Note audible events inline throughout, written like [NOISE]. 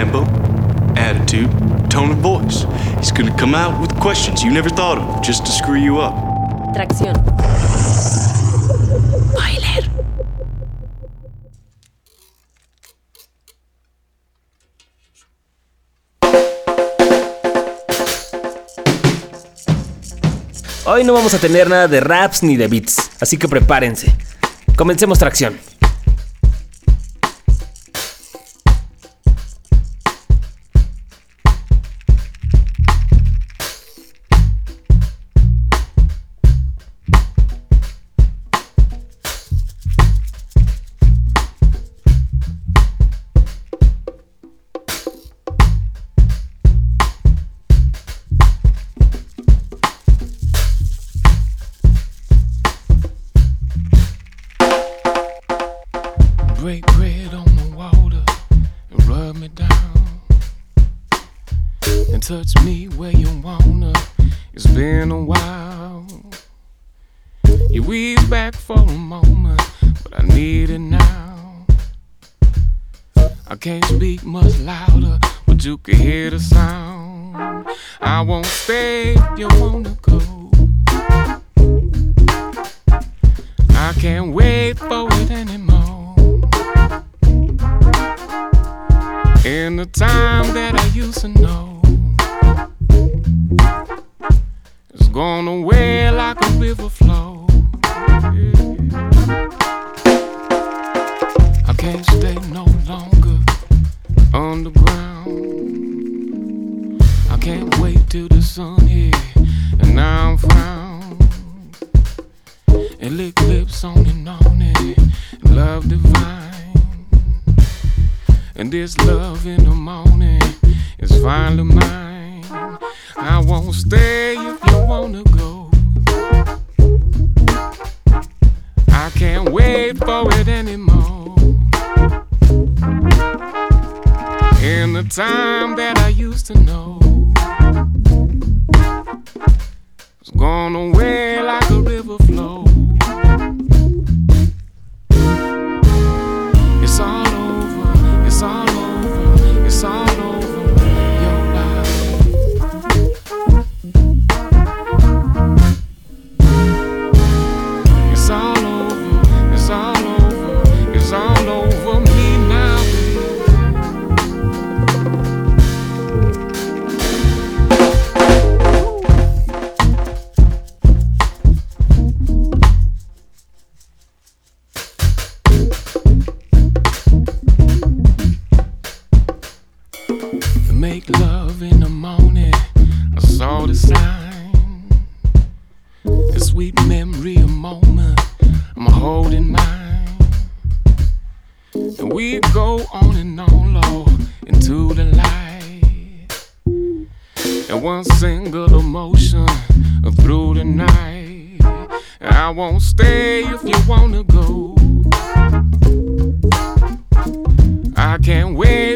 tempo, attitude, tone of voice. He's gonna come out with questions you never thought of just to screw you up. Tracción. Boiler. Hoy no vamos a tener nada de raps ni de beats, así que prepárense. Comencemos tracción.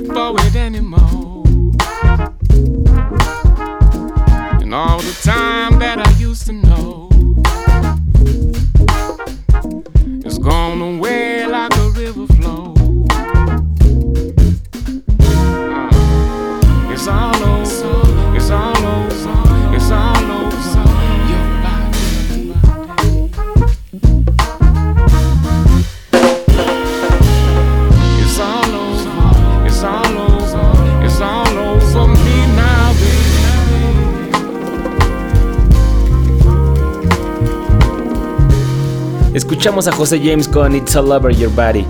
Wait for it anymore. And all the time Escuchamos a José James con It's All Over Your Body.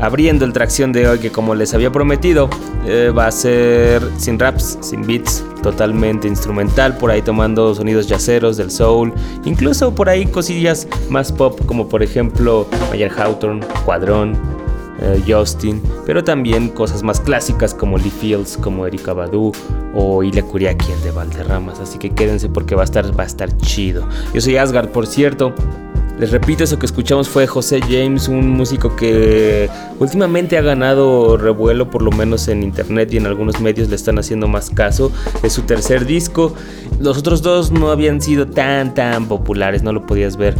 Abriendo el tracción de hoy que como les había prometido eh, va a ser sin raps, sin beats, totalmente instrumental, por ahí tomando sonidos yaceros del soul, incluso por ahí cosillas más pop como por ejemplo Mayer Hawthorne, Cuadrón, eh, Justin, pero también cosas más clásicas como Lee Fields, como Erika Badu o Ilya Kuriaki, el de Valderramas, así que quédense porque va a estar, va a estar chido. Yo soy Asgard, por cierto. Les repito, eso que escuchamos fue José James, un músico que últimamente ha ganado revuelo, por lo menos en internet y en algunos medios le están haciendo más caso. Es su tercer disco. Los otros dos no habían sido tan, tan populares, no lo podías ver.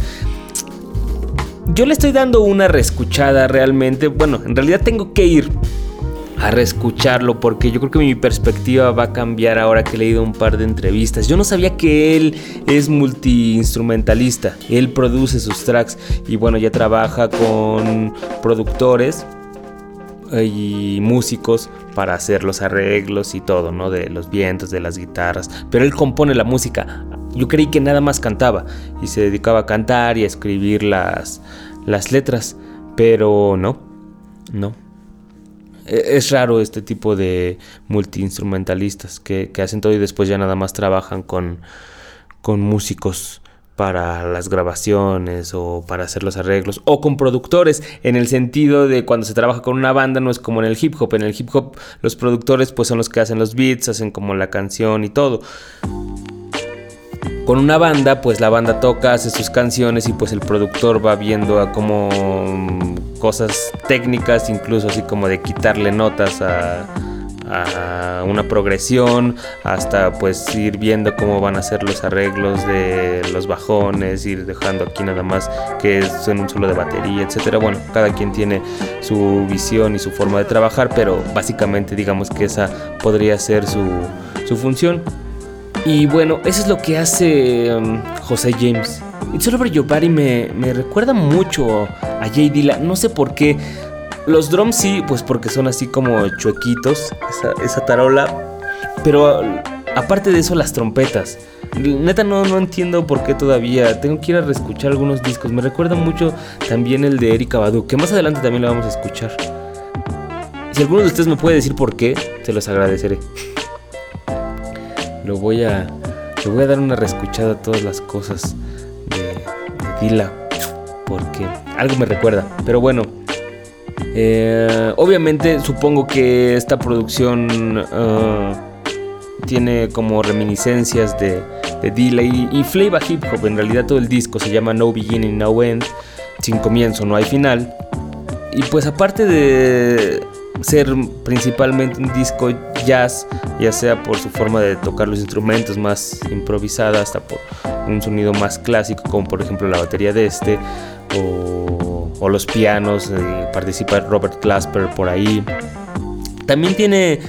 Yo le estoy dando una reescuchada realmente. Bueno, en realidad tengo que ir a reescucharlo porque yo creo que mi perspectiva va a cambiar ahora que he leído un par de entrevistas. Yo no sabía que él es multiinstrumentalista, él produce sus tracks y bueno, ya trabaja con productores y músicos para hacer los arreglos y todo, ¿no? De los vientos, de las guitarras. Pero él compone la música. Yo creí que nada más cantaba y se dedicaba a cantar y a escribir las, las letras. Pero no, no. E, es raro este tipo de multiinstrumentalistas que, que hacen todo y después ya nada más trabajan con, con músicos para las grabaciones o para hacer los arreglos o con productores en el sentido de cuando se trabaja con una banda no es como en el hip hop en el hip hop los productores pues son los que hacen los beats hacen como la canción y todo con una banda pues la banda toca hace sus canciones y pues el productor va viendo a como mm, cosas técnicas incluso así como de quitarle notas a una progresión hasta pues ir viendo cómo van a ser los arreglos de los bajones, ir dejando aquí nada más que es en un solo de batería, etcétera. Bueno, cada quien tiene su visión y su forma de trabajar, pero básicamente digamos que esa podría ser su, su función. Y bueno, eso es lo que hace um, José James. It's All Over Your Body me, me recuerda mucho a Jay Dilla. No sé por qué. Los drums sí, pues porque son así como chuequitos, esa, tarola. Pero aparte de eso, las trompetas. Neta no, no entiendo por qué todavía. Tengo que ir a reescuchar algunos discos. Me recuerda mucho también el de Erika Badu, que más adelante también lo vamos a escuchar. Si alguno de ustedes me puede decir por qué, se los agradeceré. Lo voy a. Le voy a dar una reescuchada a todas las cosas de, Dila. Porque algo me recuerda. Pero bueno. Eh, obviamente supongo que esta producción uh, tiene como reminiscencias de, de Delay y, Flavor Hip Hop. En realidad todo el disco se llama No Beginning, No End. Sin comienzo no hay final. Y pues aparte de ser principalmente un disco jazz, ya sea por su forma de tocar los instrumentos más improvisada, hasta por un sonido más clásico, como por ejemplo la batería de este, o los pianos, eh, participa Robert Glasper por ahí. También tiene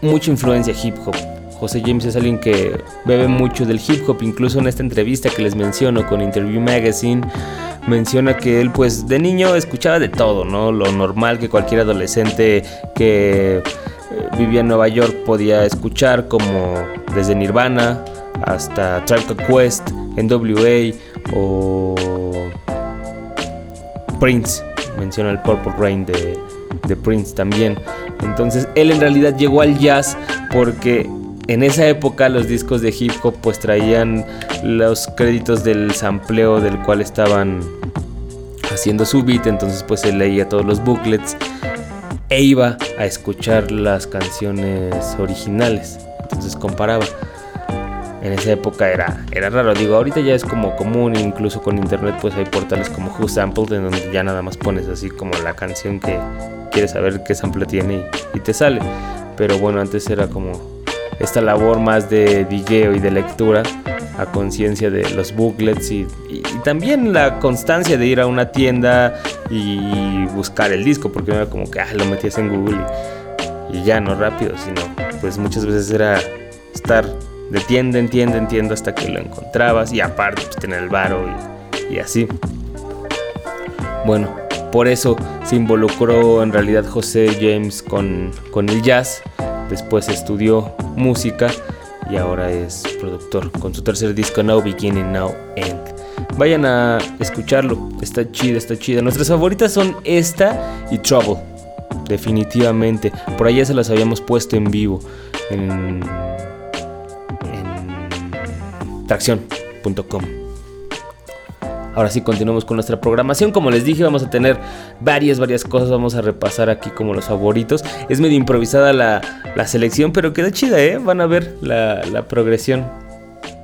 mucha influencia hip hop. José James es alguien que bebe mucho del hip hop, incluso en esta entrevista que les menciono con Interview Magazine, menciona que él pues de niño escuchaba de todo, ¿no? Lo normal que cualquier adolescente que eh, vivía en Nueva York podía escuchar, como desde Nirvana hasta Tribe Quest, NWA o Prince, menciona el Purple Rain de, Prince también. Entonces él en realidad llegó al jazz porque en esa época los discos de hip hop pues traían los créditos del sampleo del cual estaban haciendo su beat, entonces pues él leía todos los booklets e iba a escuchar las canciones originales, entonces comparaba en esa época era, era raro. Digo, ahorita ya es como común, incluso con internet pues hay portales como Who Sampled en donde ya nada más pones así como la canción que quieres saber qué sample tiene y, te sale. Pero bueno, antes era como esta labor más de DJ y de lectura a conciencia de los booklets y, también la constancia de ir a una tienda y buscar el disco, porque no era como que ah, lo metías en Google y, y ya no rápido, sino pues muchas veces era estar de tienda en tienda en tienda hasta que lo encontrabas y aparte pues, tener el varo y, así. Bueno, por eso se involucró en realidad José James con, con el jazz, después estudió música y ahora es productor con su tercer disco Now Beginning, Now End. Vayan a escucharlo, está chida, está chida. Nuestras favoritas son esta y Trouble, definitivamente. Por allá se las habíamos puesto en vivo en tracción.com. Ahora sí, continuamos con nuestra programación. Como les dije, vamos a tener varias, varias cosas. Vamos a repasar aquí como los favoritos. Es medio improvisada la, selección, pero queda chida, ¿eh? Van a ver la, la, progresión.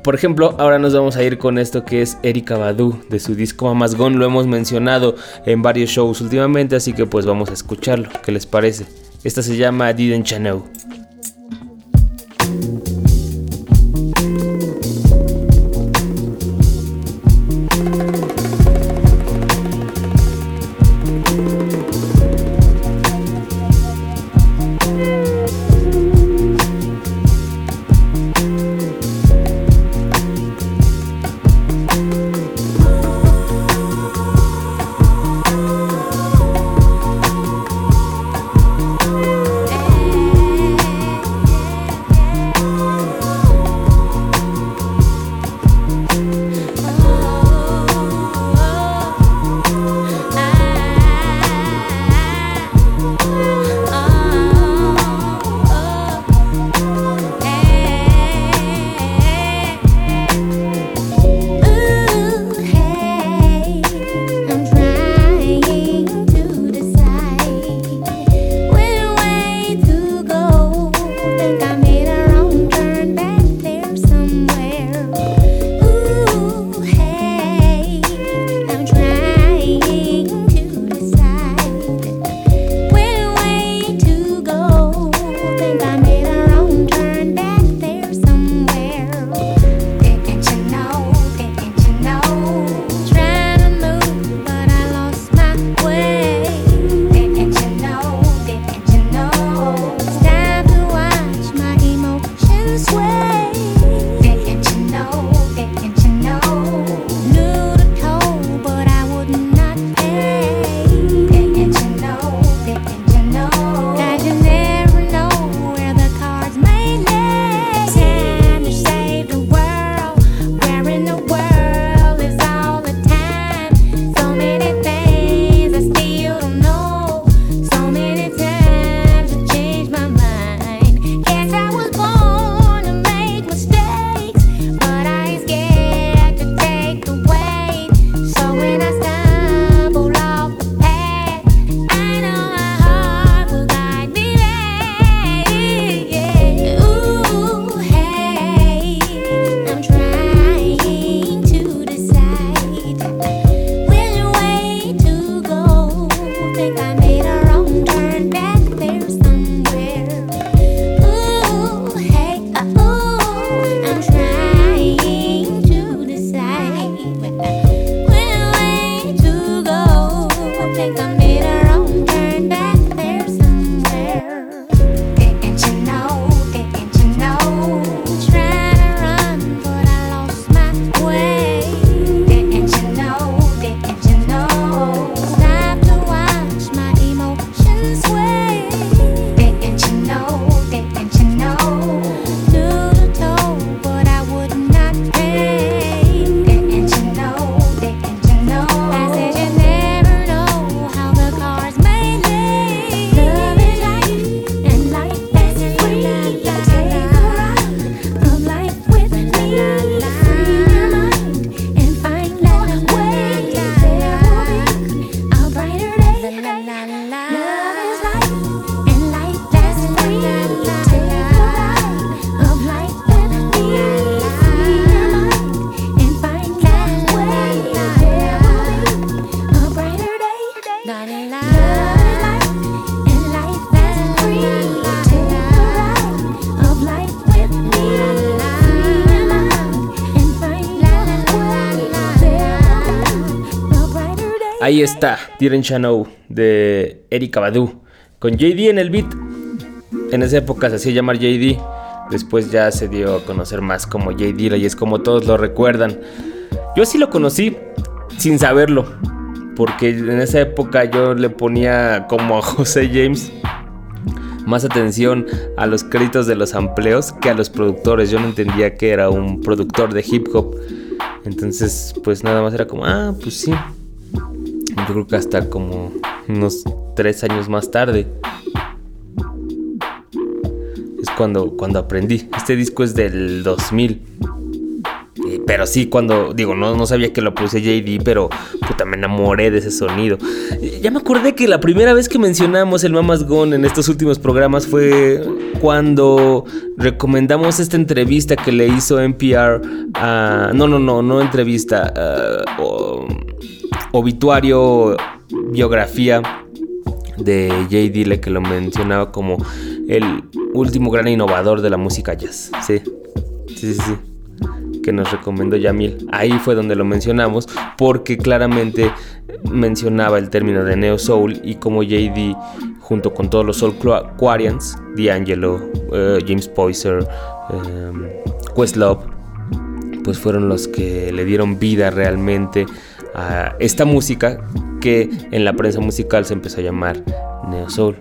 Por ejemplo, ahora nos vamos a ir con esto que es Erika Badu de su disco Mamas. Lo hemos mencionado en varios shows últimamente, así que pues vamos a escucharlo. ¿Qué les parece? Esta se llama Didn't You Diren Chano de Erika Badu, con JD en el beat. En esa época se hacía llamar JD, después ya se dio a conocer más como JD y es como todos lo recuerdan. Yo sí lo conocí sin saberlo, porque en esa época yo le ponía como a [LAUGHS] José James más atención a los créditos de los amplios que a los productores. Yo no entendía que era un productor de hip hop. Entonces, pues nada más era como, ah, pues sí. Yo creo que hasta como unos tres años más tarde. Es cuando, cuando aprendí. Este disco es del 2000. Pero sí, cuando digo, no, no sabía que lo puse JD, pero puta, me enamoré de ese sonido. Ya me acordé que la primera vez que mencionamos el Mamas Gone en estos últimos programas fue cuando recomendamos esta entrevista que le hizo NPR a. No, no, no, no entrevista. Obituario, biografía de Jay Dile que lo mencionaba como el último gran innovador de la música jazz. Sí, sí, sí. sí que nos recomendó Yamil. Ahí fue donde lo mencionamos porque claramente mencionaba el término de Neo Soul y como JD junto con todos los Soul Quarians, D'Angelo, uh, James Poyser, um, Questlove, pues fueron los que le dieron vida realmente a esta música que en la prensa musical se empezó a llamar Neo Soul.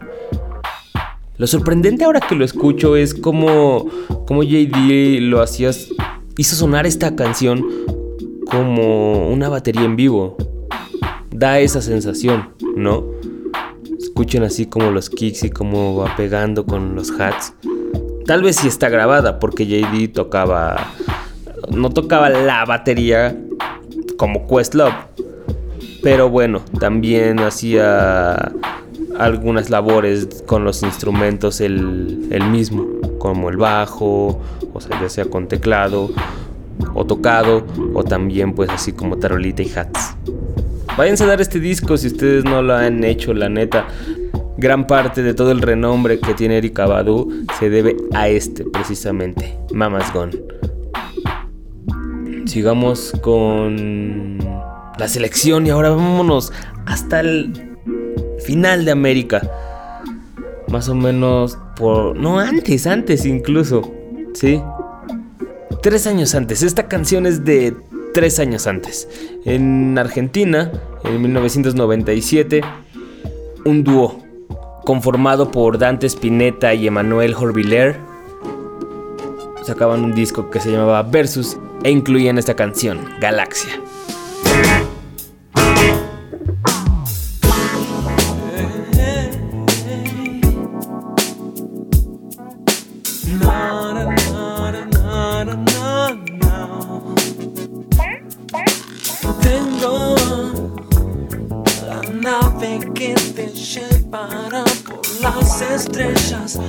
Lo sorprendente ahora que lo escucho es como, como JD lo hacías hizo sonar esta canción como una batería en vivo. Da esa sensación, ¿no? Escuchen así como los kicks y cómo va pegando con los hats. Tal vez sí está grabada porque JD tocaba. No tocaba la batería como Questlove. Pero bueno, también hacía algunas labores con los instrumentos el, mismo, como el bajo, o sea, ya sea con teclado o tocado, o también pues así como tarolita y hats. Váyanse a dar este disco si ustedes no lo han hecho, la neta. Gran parte de todo el renombre que tiene Erika Badu se debe a este precisamente, Mama's Gone. Sigamos con la selección y ahora vámonos hasta el final de América. Más o menos por... No, antes, antes incluso. ¿Sí? Tres años antes. Esta canción es de tres años antes. En Argentina, en 1997, un dúo conformado por Dante Spinetta y Emanuel Horviller sacaban un disco que se llamaba Versus e incluían esta canción, Galaxia. que por las estrellas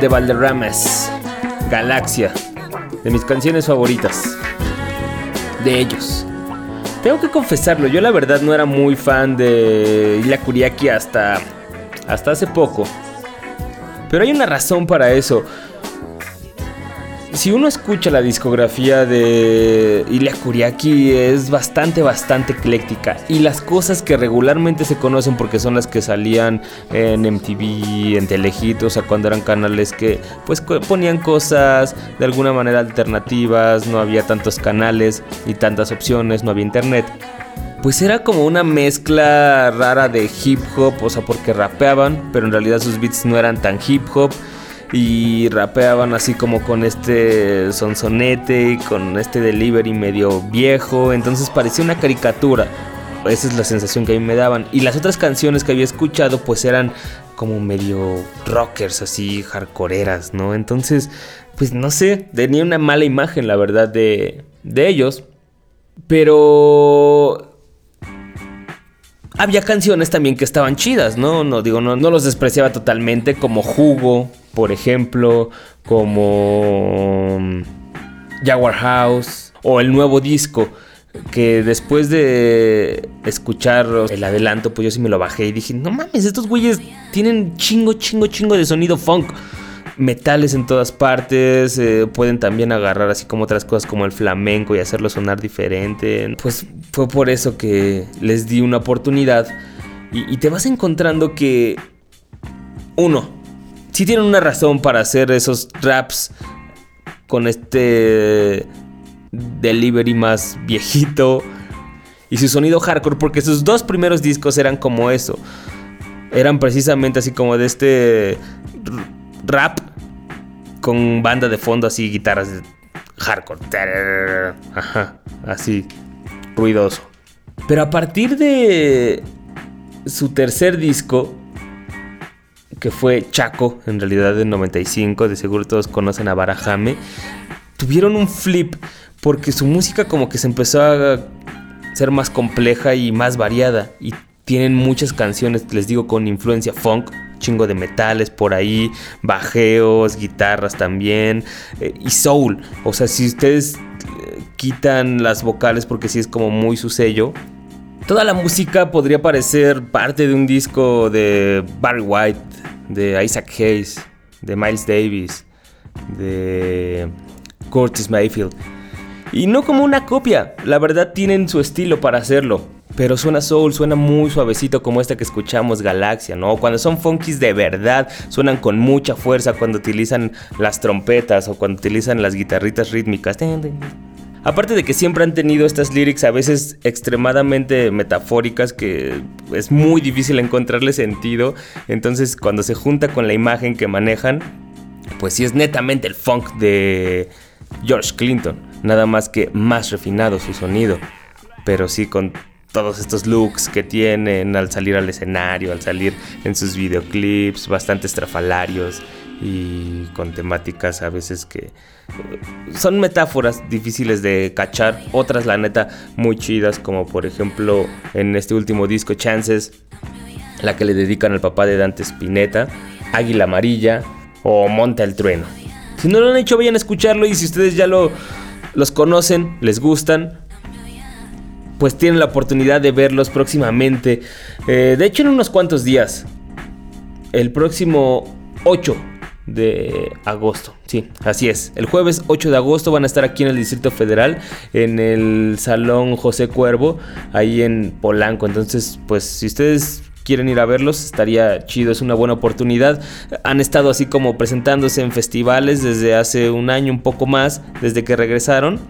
the Valderramas. Galaxia. De mis canciones favoritas. De ellos. Tengo que confesarlo, yo la verdad no era muy fan de Ila Kuriaki hasta, hasta hace poco. Pero hay una razón para eso si uno escucha la discografía de Ilya Kuriaki es bastante, bastante ecléctica. Y las cosas que regularmente se conocen porque son las que salían en MTV, en Telehit, o sea, cuando eran canales que pues ponían cosas de alguna manera alternativas, no había tantos canales y tantas opciones, no había internet pues era como una mezcla rara de hip hop, o sea, porque rapeaban, pero en realidad sus beats no eran tan hip hop y rapeaban así como con este sonsonete y con este delivery medio viejo, entonces parecía una caricatura. Esa es la sensación que a mí me daban. Y las otras canciones que había escuchado pues eran como medio rockers, así hardcoreeras, ¿no? Entonces, pues no sé, tenía una mala imagen la verdad de, de ellos. Pero había canciones también que estaban chidas, ¿no? No digo, no, no los despreciaba totalmente, como Jugo, por ejemplo, como mm, Jaguar House o el nuevo disco que después de escuchar el adelanto, pues yo sí me lo bajé y dije, no mames, estos güeyes tienen chingo, chingo, chingo de sonido funk metales en todas partes, eh, pueden también agarrar así como otras cosas como el flamenco y hacerlo sonar diferente. Pues fue por eso que les di una oportunidad y, te vas encontrando que, uno, si tienen una razón para hacer esos raps con este delivery más [LAUGHS] viejito y su sonido hardcore, porque sus dos primeros discos eran como eso. Eran precisamente así como de este rap con banda de fondo así, guitarras hardcore. Ajá, así, ruidoso. Pero a partir de su tercer disco, que fue Chaco, en realidad del 95, de seguro todos conocen a Barajame, tuvieron un flip porque su música como que se empezó a ser más compleja y más variada y tienen muchas canciones, les digo, con influencia funk, chingo de metales por ahí, bajeos, guitarras también eh, y soul. O sea, si ustedes eh, quitan las vocales porque sí es como muy su sello, toda la música podría parecer parte de un disco de Barry White, de Isaac Hayes, de Miles Davis, de Curtis Mayfield. Y no como una copia, la verdad tienen su estilo para hacerlo. Pero suena soul, suena muy suavecito como esta que escuchamos, Galaxia, ¿no? Cuando son funkies de verdad, suenan con mucha fuerza cuando utilizan las trompetas o cuando utilizan las guitarritas rítmicas. Aparte de que siempre han tenido estas lyrics a veces extremadamente metafóricas que es muy difícil encontrarle sentido, entonces cuando se junta con la imagen que manejan, pues sí es netamente el funk de George Clinton, nada más que más refinado su sonido, pero sí con todos estos looks que tienen al salir al escenario, al salir en sus videoclips, bastante estrafalarios y con temáticas a veces que eh, son metáforas difíciles de cachar, otras la neta muy chidas como por ejemplo en este último disco Chances, la que le dedican al papá de Dante Spinetta, Águila Amarilla o Monta el Trueno. Si no lo han hecho vayan a escucharlo y si ustedes ya lo los conocen, les gustan, pues tienen la oportunidad de verlos próximamente. Eh, de hecho, en unos cuantos días. El próximo 8 de agosto. Sí, así es. El jueves 8 de agosto van a estar aquí en el Distrito Federal, en el Salón José Cuervo, ahí en Polanco. Entonces, pues si ustedes quieren ir a verlos, estaría chido, es una buena oportunidad. Han estado así como presentándose en festivales desde hace un año, un poco más, desde que regresaron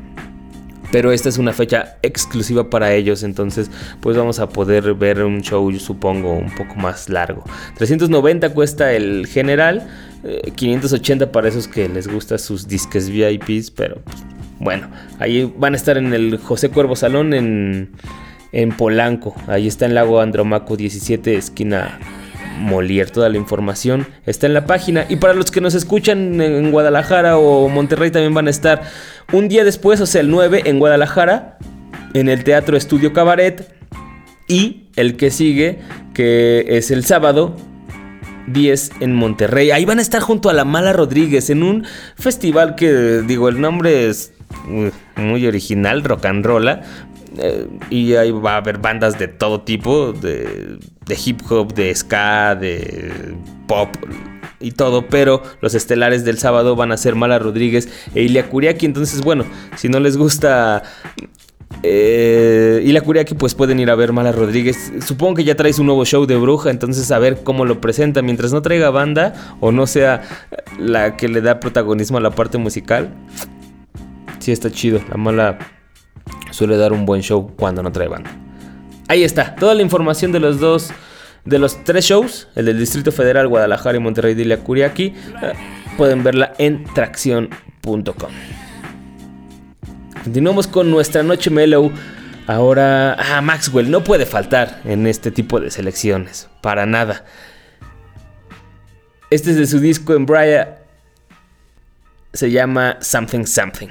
pero esta es una fecha exclusiva para ellos, entonces pues vamos a poder ver un show, supongo, un poco más largo. 390 cuesta el general, 580 eh, para esos que les gustan sus disques VIPs, pero pues, bueno, ahí van a estar en el José Cuervo Salón en, en Polanco, ahí está en Lago Andromaco 17, esquina Molière. Toda la información está en la página. Y para los que nos escuchan en Guadalajara o Monterrey también van a estar un día después, o sea, el 9 en Guadalajara, en el Teatro Estudio Cabaret. Y el que sigue, que es el sábado 10 en Monterrey. Ahí van a estar junto a la Mala Rodríguez en un festival que, digo, el nombre es uh, muy original, rock and roll. Eh, y ahí va a haber bandas de todo tipo, de, de hip hop, de ska, de pop, y todo, pero los estelares del sábado van a ser Mala Rodríguez e Ilia Kuriaki. Entonces, bueno, si no les gusta eh, Ilia Kuriaki, pues pueden ir a ver Mala Rodríguez. Supongo que ya traes un nuevo show de bruja, entonces a ver cómo lo presenta. Mientras no traiga banda o no sea la que le da protagonismo a la parte musical, sí está chido. La Mala suele dar un buen show cuando no trae banda. Ahí está, toda la información de los dos de los tres shows, el del Distrito Federal, Guadalajara y Monterrey de Curiaki, eh, pueden verla en tracción.com. Continuamos con nuestra noche mellow. Ahora, ah, Maxwell no puede faltar en este tipo de selecciones, para nada. Este es de su disco en Bria. Se llama Something Something.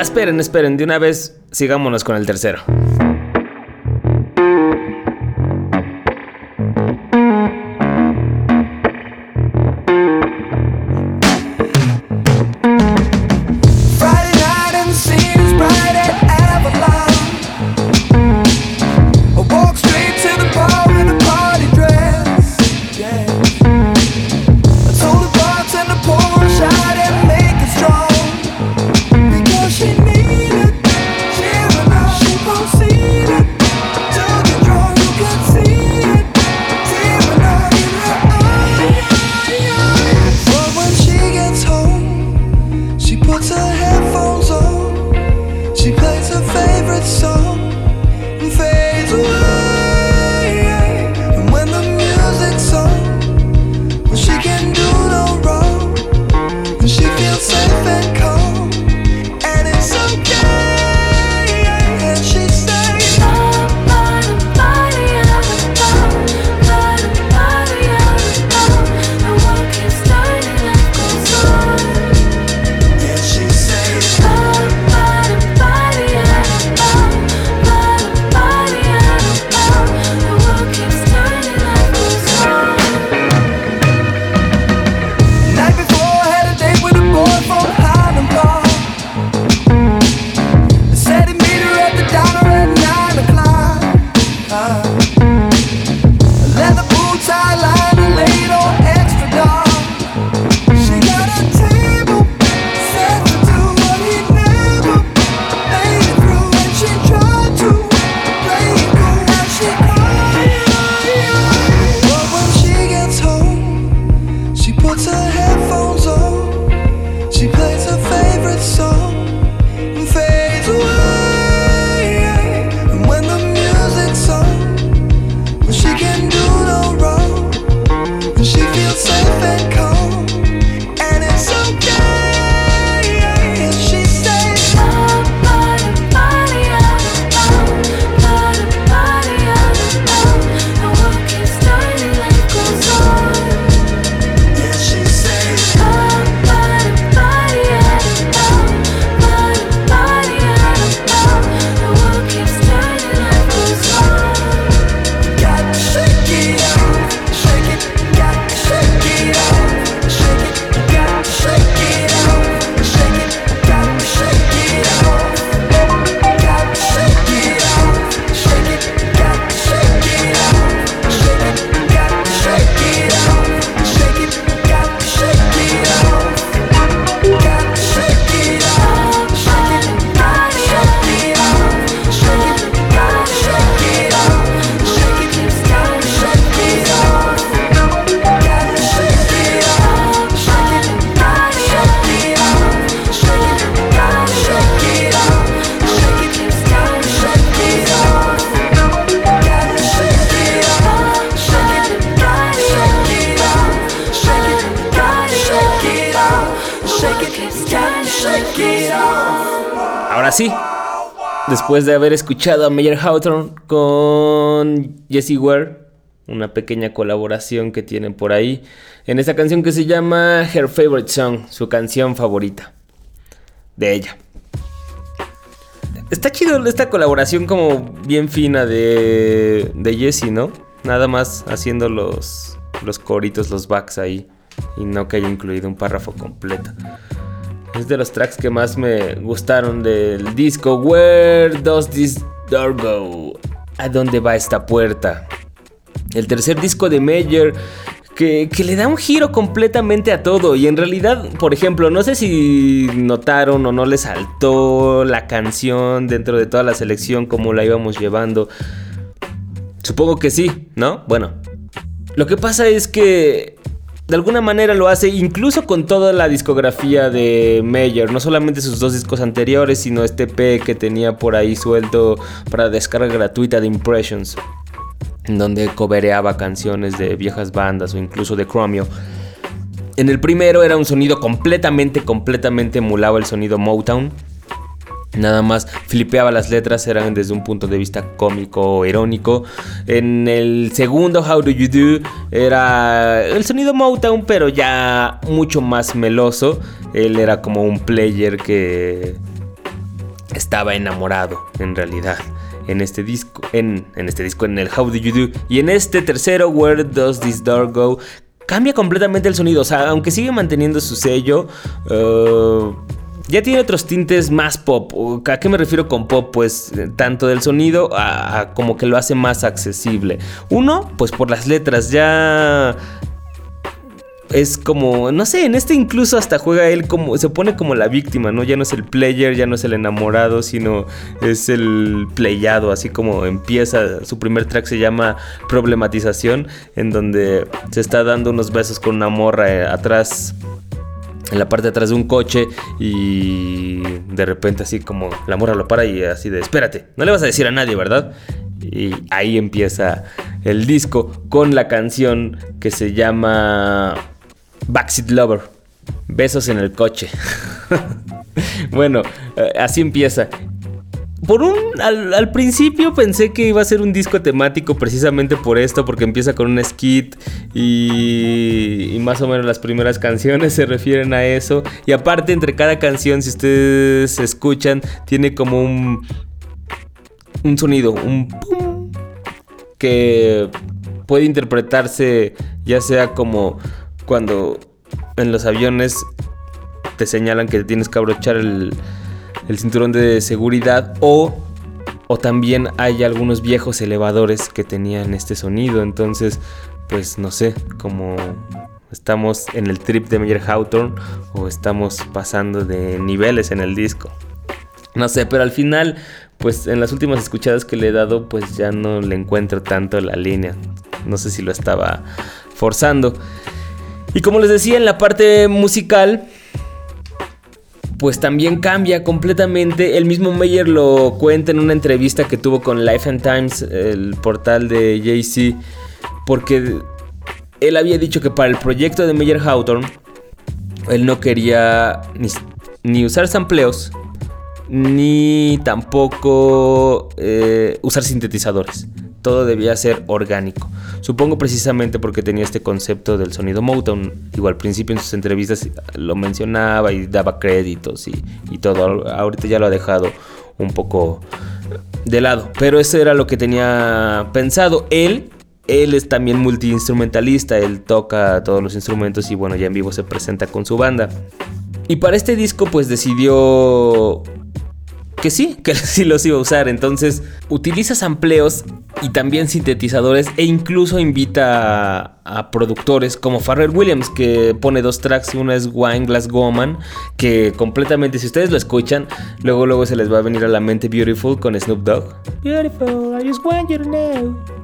Esperen, esperen, de una vez sigámonos con el tercero. Ahora sí, después de haber escuchado a Meyer Hawthorne con Jesse Ware, una pequeña colaboración que tienen por ahí, en esta canción que se llama Her Favorite Song, su canción favorita de ella. Está chido esta colaboración como bien fina de, de Jesse, ¿no? Nada más haciendo los, los coritos, los backs ahí. Y no que haya incluido un párrafo completo. Es de los tracks que más me gustaron del disco. Where does this door go? ¿A dónde va esta puerta? El tercer disco de Major que, que, le da un giro completamente a todo. Y en realidad, por ejemplo, no sé si notaron o no les saltó la canción dentro de toda la selección como la íbamos llevando. Supongo que sí, ¿no? Bueno. Lo que pasa es que de alguna manera lo hace incluso con toda la discografía de Mayer, no solamente sus dos discos anteriores, sino este P que tenía por ahí suelto para descarga gratuita de Impressions, donde cobereaba canciones de viejas bandas o incluso de Chromio. En el primero era un sonido completamente, completamente emulaba el sonido Motown. Nada más flipeaba las letras, eran desde un punto de vista cómico o irónico. En el segundo, How Do You Do, era el sonido Motown, pero ya mucho más meloso. Él era como un player que estaba enamorado, en realidad. En este disco, en, en este disco, en el How Do You Do. Y en este tercero, Where Does This Door Go? Cambia completamente el sonido. O sea, aunque sigue manteniendo su sello. Uh, ya tiene otros tintes más pop. ¿A qué me refiero con pop? Pues tanto del sonido a, como que lo hace más accesible. Uno, pues por las letras. Ya es como, no sé, en este incluso hasta juega él como, se pone como la víctima, ¿no? Ya no es el player, ya no es el enamorado, sino es el playado, así como empieza, su primer track se llama Problematización, en donde se está dando unos besos con una morra eh, atrás en la parte de atrás de un coche y de repente así como la morra lo para y así de espérate, no le vas a decir a nadie, ¿verdad? Y ahí empieza el disco con la canción que se llama Backseat Lover. Besos en el coche. [LAUGHS] bueno, así empieza. Por un. Al, principio pensé que iba a ser un disco temático precisamente por esto, porque empieza con un skit y, y, más o menos las primeras canciones [LAUGHS] se refieren a eso. Y aparte, entre cada canción, si ustedes escuchan, tiene como un. un sonido, un pum, que puede interpretarse ya sea como cuando en los aviones te señalan que tienes que abrochar el el cinturón de seguridad o, o también hay algunos viejos elevadores que tenían este sonido. Entonces, pues no sé, como estamos en el trip de Meyer Hawthorne o estamos pasando de niveles en el disco. No sé, pero al final, pues en las últimas escuchadas que le he dado, pues ya no le encuentro tanto la línea. No sé si lo estaba forzando. Y como les decía, en la parte musical, pues también cambia completamente. El mismo Meyer lo cuenta en una entrevista que tuvo con Life and Times, el portal de Jay-Z, porque él había dicho que para el proyecto de Meyer Hawthorne, él no quería ni, ni usar sampleos, ni tampoco eh, usar sintetizadores. Todo debía ser orgánico. Supongo precisamente porque tenía este concepto del sonido Motown. Igual al principio en sus entrevistas lo mencionaba y daba créditos y, y todo. Ahorita ya lo ha dejado un poco de lado. Pero eso era lo que tenía pensado. Él él es también multiinstrumentalista, él toca todos los instrumentos y bueno, ya en vivo se presenta con su banda. Y para este disco pues decidió que sí, [LAUGHS] que sí los iba a usar. Entonces utiliza sampleos y también sintetizadores e incluso invita a, productores como Pharrell Williams que pone dos tracks, una es Wine Glass Woman que completamente si ustedes lo escuchan, luego luego se les va a venir a la mente Beautiful con Snoop Dogg. Beautiful, I just want you to know.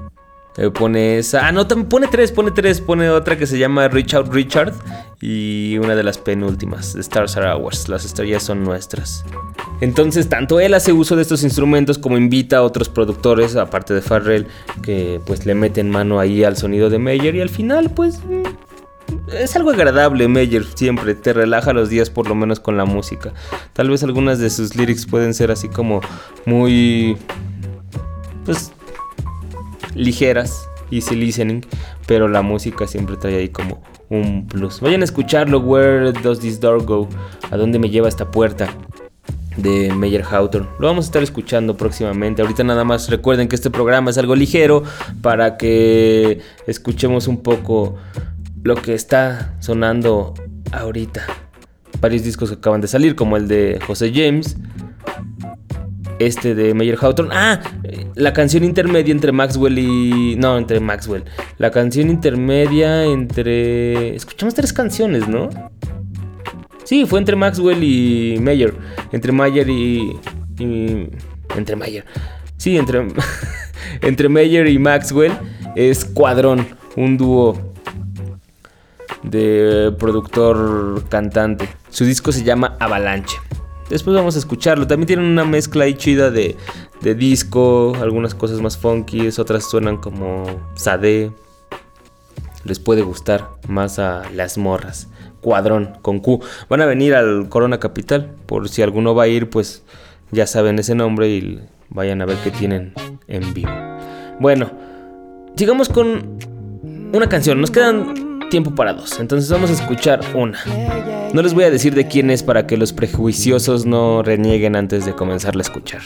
Eh, pone esa. Ah, no, pone tres, pone tres. Pone otra que se llama Reach Out Richard. Y una de las penúltimas, Stars Are Ours. Las estrellas son nuestras. Entonces, tanto él hace uso de estos instrumentos como invita a otros productores, aparte de Farrell, que pues le meten mano ahí al sonido de Meyer. Y al final, pues. es algo agradable, Meyer, siempre. Te relaja los días por lo menos con la música. Tal vez algunas de sus lyrics pueden ser así como muy... Pues... Ligeras, easy listening. Pero la música siempre trae ahí como un plus. Vayan a escucharlo, Where Does This Door Go? ¿A dónde me lleva esta puerta? de Meyer Hawthorne. Lo vamos a estar escuchando próximamente. Ahorita nada más recuerden que este programa es algo ligero para que escuchemos un poco lo que está sonando ahorita. Varios discos que acaban de salir, como el de José James. Este de Meyer Hawthorne. Ah, la canción intermedia entre Maxwell y. No, entre Maxwell. La canción intermedia entre. Escuchamos tres canciones, ¿no? Sí, fue entre Maxwell y Meyer. Entre Mayer y. entre Mayer. Sí, entre. [LAUGHS] entre Meyer y Maxwell es Cuadrón, un dúo de productor cantante. Su disco se llama Avalanche. Después vamos a escucharlo. También tienen una mezcla ahí chida de, de disco, algunas cosas más funky, otras suenan como Sade. Les puede gustar más a las morras. Cuadrón con Q. Van a venir al Corona Capital. Por si alguno va a ir, pues ya saben ese nombre y vayan a ver qué tienen en vivo. Bueno, sigamos con una canción. Nos quedan tiempo para dos. Entonces vamos a escuchar una. No les voy a decir de quién es para que los prejuiciosos no renieguen antes de comenzarla a escuchar.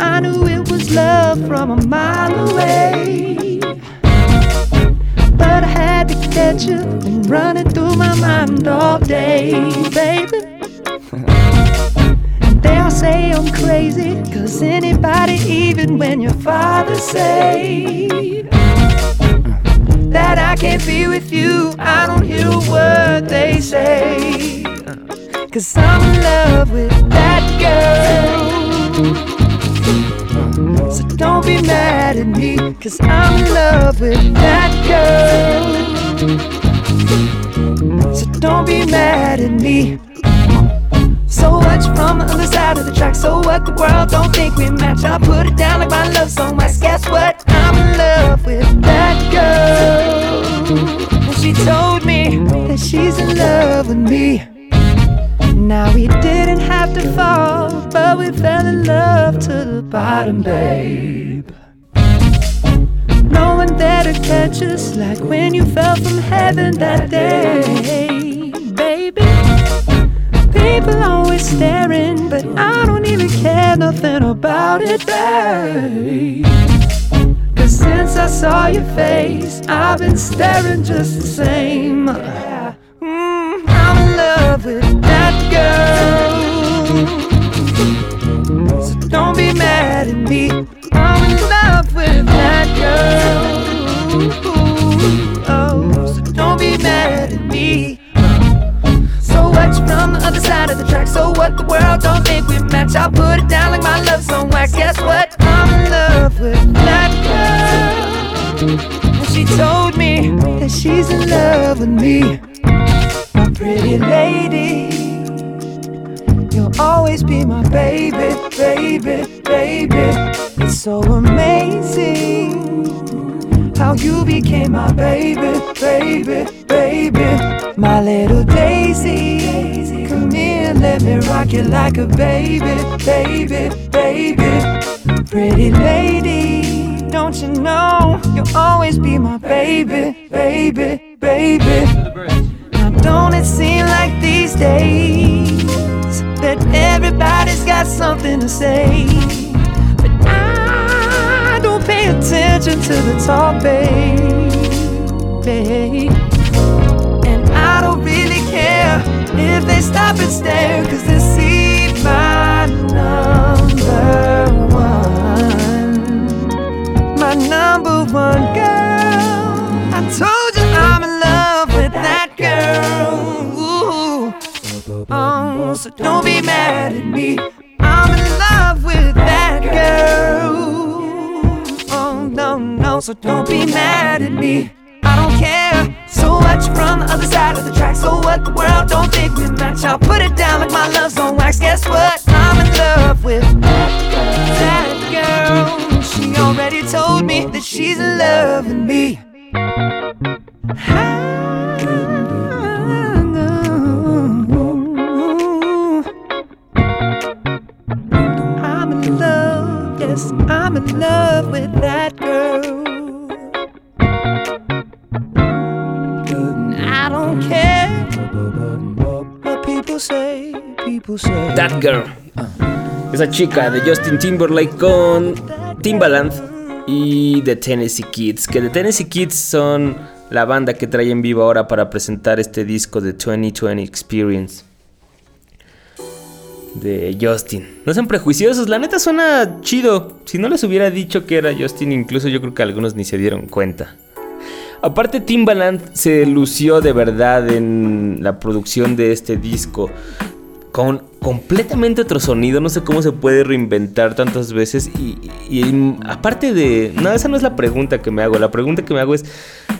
I knew it was love from a mile away. But I had to catch you and run it through my mind all day, baby. They'll say I'm crazy, cause anybody, even when your father say that I can't be with you, I don't hear a word they say. Cause I'm in love with that girl. Don't be mad at me, cause I'm in love with that girl. So don't be mad at me. So much from the other side of the track. So what? The world don't think we match. I put it down like my love song. I guess what? I'm in love with that girl. And she told me that she's in love with me. Now we didn't have to fall, but we fell in love to the bottom, babe. No one there to catch us like when you fell from heaven that day, baby. People always staring, but I don't even care nothing about it, babe. Cause since I saw your face, I've been staring just the same. Mm, I'm in love with girl. So don't be mad at me. I'm in love with that girl. Oh, so don't be mad at me So watch from the other side of the track. So what the world don't think we match. I'll put it down like my love song. Why guess what? I'm in love with that girl. And she told me that she's in love with me. My pretty lady. Always be my baby, baby, baby. It's so amazing how you became my baby, baby, baby. My little daisy, come here, let me rock you like a baby, baby, baby. Pretty lady, don't you know you'll always be my baby, baby, baby. Now don't it seem like these days got something to say? But I don't pay attention to the talk, babe. And I don't really care if they stop and stare, cause they see my number one. My number one girl. I told you I'm in love with that girl. Ooh. Oh, so don't be mad at me. That girl. Oh, no, no, so don't be mad at me. I don't care so much from the other side of the track. So what? The world don't think we match. I'll put it down like my love's on wax. Guess what? I'm in love with that girl. She already told me that she's with me. I'm I'm in love with that girl. I don't care what people say, people say. That Girl. Esa chica de Justin Timberlake con Timbaland y The Tennessee Kids. Que The Tennessee Kids son la banda que trae en vivo ahora para presentar este disco de 2020 Experience. De Justin. No sean prejuiciosos, la neta suena chido. Si no les hubiera dicho que era Justin, incluso yo creo que algunos ni se dieron cuenta. Aparte, Timbaland se lució de verdad en la producción de este disco. Con completamente otro sonido, no sé cómo se puede reinventar tantas veces. Y, y- aparte de. No, esa no es la pregunta que me hago. La pregunta que me hago es: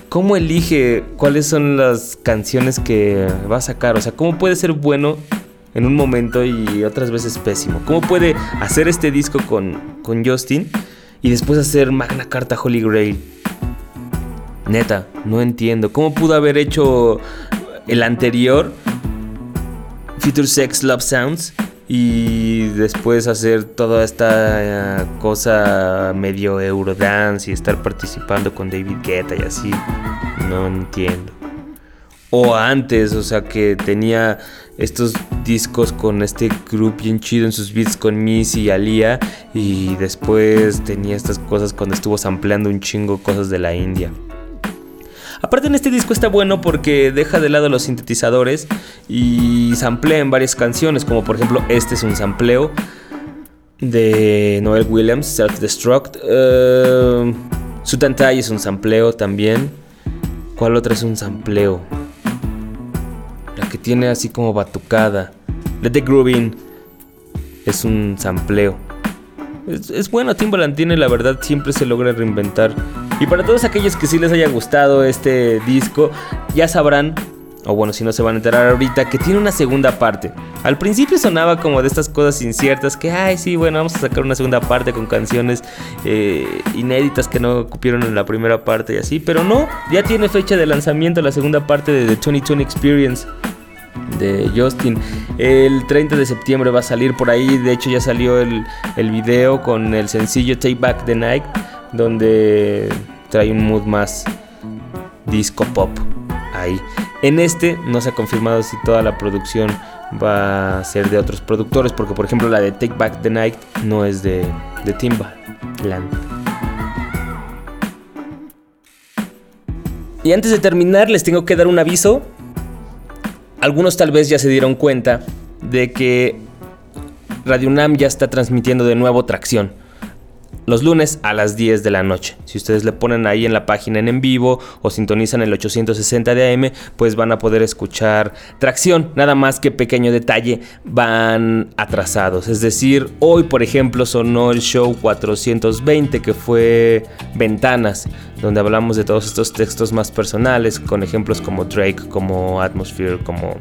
¿cómo elige cuáles son las canciones que va a sacar? O sea, ¿cómo puede ser bueno en un momento y otras veces pésimo? ¿Cómo puede hacer este disco con, con Justin y después hacer Magna Carta Holy Grail? Neta, no entiendo. ¿Cómo pudo haber hecho el anterior, Future Sex Love Sounds, y después hacer toda esta eh, cosa medio Eurodance y estar participando con David Guetta y así? No entiendo. O antes, o sea, que tenía estos discos con este grupo bien chido en sus beats con Missy y Alia. Y después tenía estas cosas cuando estuvo sampleando un chingo cosas de la India. Aparte en este disco está bueno porque deja de lado los sintetizadores y samplea en varias canciones, como por ejemplo este es un sampleo de Noel Williams, Self Destruct. Uh, Sutantai es un sampleo también. ¿Cuál otra es un sampleo? Que tiene así como batucada. Let the Grooving es un sampleo. Es, es bueno, Timbaland tiene la verdad, siempre se logra reinventar. Y para todos aquellos que sí les haya gustado este disco, ya sabrán, o bueno, si no se van a enterar ahorita, que tiene una segunda parte. Al principio sonaba como de estas cosas inciertas, que, ay, sí, bueno, vamos a sacar una segunda parte con canciones eh, inéditas que no cupieron en la primera parte y así, pero no, ya tiene fecha de lanzamiento la segunda parte de The 2020 Experience de Justin. El 30 de septiembre va a salir por ahí. De hecho, ya salió el, el video con el sencillo Take Back the Night, donde trae un mood más disco pop ahí. En este no se ha confirmado si toda la producción va a ser de otros productores, porque por ejemplo la de Take Back the Night no es de, de Timbaland. Y antes de terminar, les tengo que dar un aviso. Algunos tal vez ya se dieron cuenta de que Radio UNAM ya está transmitiendo de nuevo Tracción. Los lunes a las 10 de la noche. Si ustedes le ponen ahí en la página en en vivo o sintonizan el 860 de AM, pues van a poder escuchar Tracción. Nada más que pequeño detalle, van atrasados. Es decir, hoy por ejemplo sonó el show 420 que fue Ventanas, donde hablamos de todos estos textos más personales, con ejemplos como Drake, como Atmosphere, como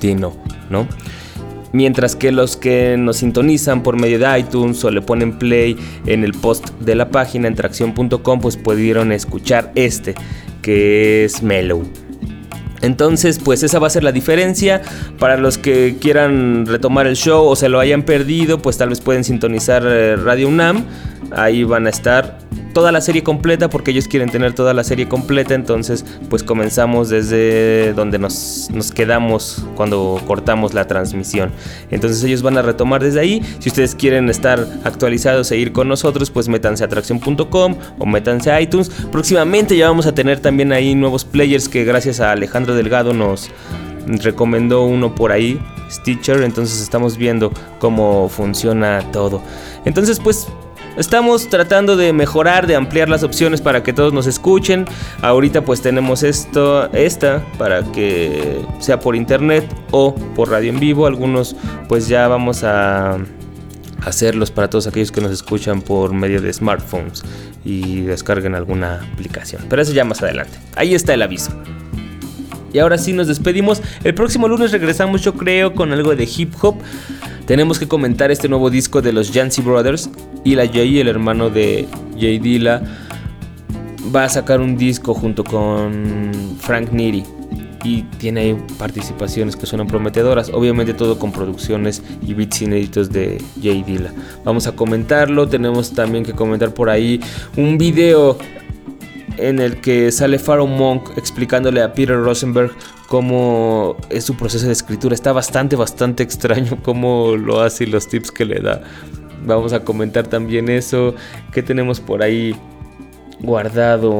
Tino, ¿no? Mientras que los que nos sintonizan por medio de iTunes o le ponen play en el post de la página en tracción.com, pues pudieron escuchar este, que es Mellow. Entonces, pues esa va a ser la diferencia. Para los que quieran retomar el show o se lo hayan perdido, pues tal vez pueden sintonizar eh, Radio UNAM. Ahí van a estar toda la serie completa porque ellos quieren tener toda la serie completa. Entonces, pues comenzamos desde donde nos, nos quedamos cuando cortamos la transmisión. Entonces ellos van a retomar desde ahí. Si ustedes quieren estar actualizados e ir con nosotros, pues métanse a atracción.com o métanse a iTunes. Próximamente ya vamos a tener también ahí nuevos players que gracias a Alejandro Delgado nos recomendó uno por ahí, Stitcher. Entonces estamos viendo cómo funciona todo. Entonces, pues Estamos tratando de mejorar, de ampliar las opciones para que todos nos escuchen. Ahorita pues tenemos esto, esta para que sea por internet o por radio en vivo. Algunos pues ya vamos a hacerlos para todos aquellos que nos escuchan por medio de smartphones y descarguen alguna aplicación. Pero eso ya más adelante. Ahí está el aviso. Y ahora sí nos despedimos. El próximo lunes regresamos yo creo con algo de hip hop. Tenemos que comentar este nuevo disco de los Jancy Brothers. Y la Jay, el hermano de Jay Dilla, va a sacar un disco junto con Frank Neary y tiene ahí participaciones que suenan prometedoras. Obviamente todo con producciones y beats inéditos de Jay Dilla. Vamos a comentarlo. Tenemos también que comentar por ahí un video en el que sale Pharaoh Monk explicándole a Peter Rosenberg cómo es su proceso de escritura. Está bastante, bastante extraño [LAUGHS] cómo lo hace y los tips que le da. Vamos a comentar también eso. ¿Qué tenemos por ahí guardado?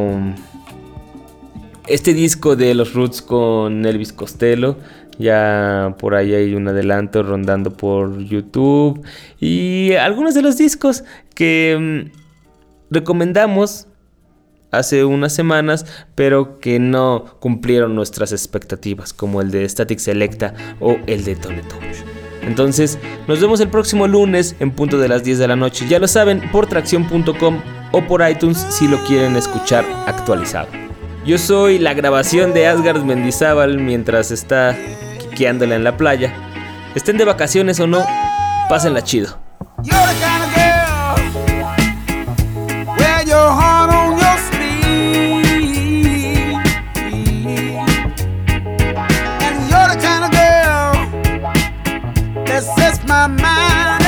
Este disco de los Roots con Elvis Costello. Ya por ahí hay un adelanto rondando por YouTube. Y algunos de los discos que mm, recomendamos hace unas semanas, pero que no cumplieron nuestras expectativas, como el de Static Selecta o el de Tone Entonces, nos vemos el próximo lunes en punto de las 10 de la noche. Ya lo saben, por tracción.com o por iTunes si lo quieren escuchar actualizado. Yo soy la grabación de Asgard Mendizábal mientras está quiqueándola en la playa. Estén de vacaciones o no, pásenla chido. possess my mind.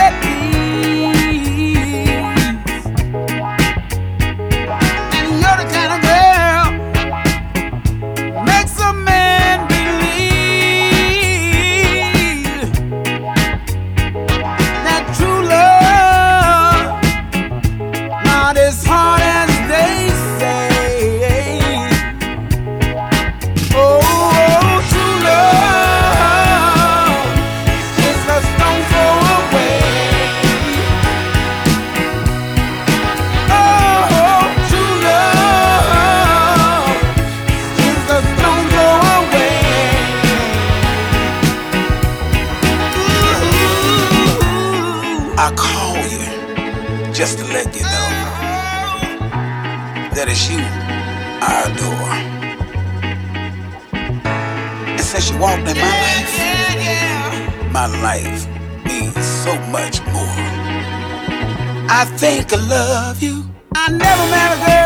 I think I love you. I never met a girl.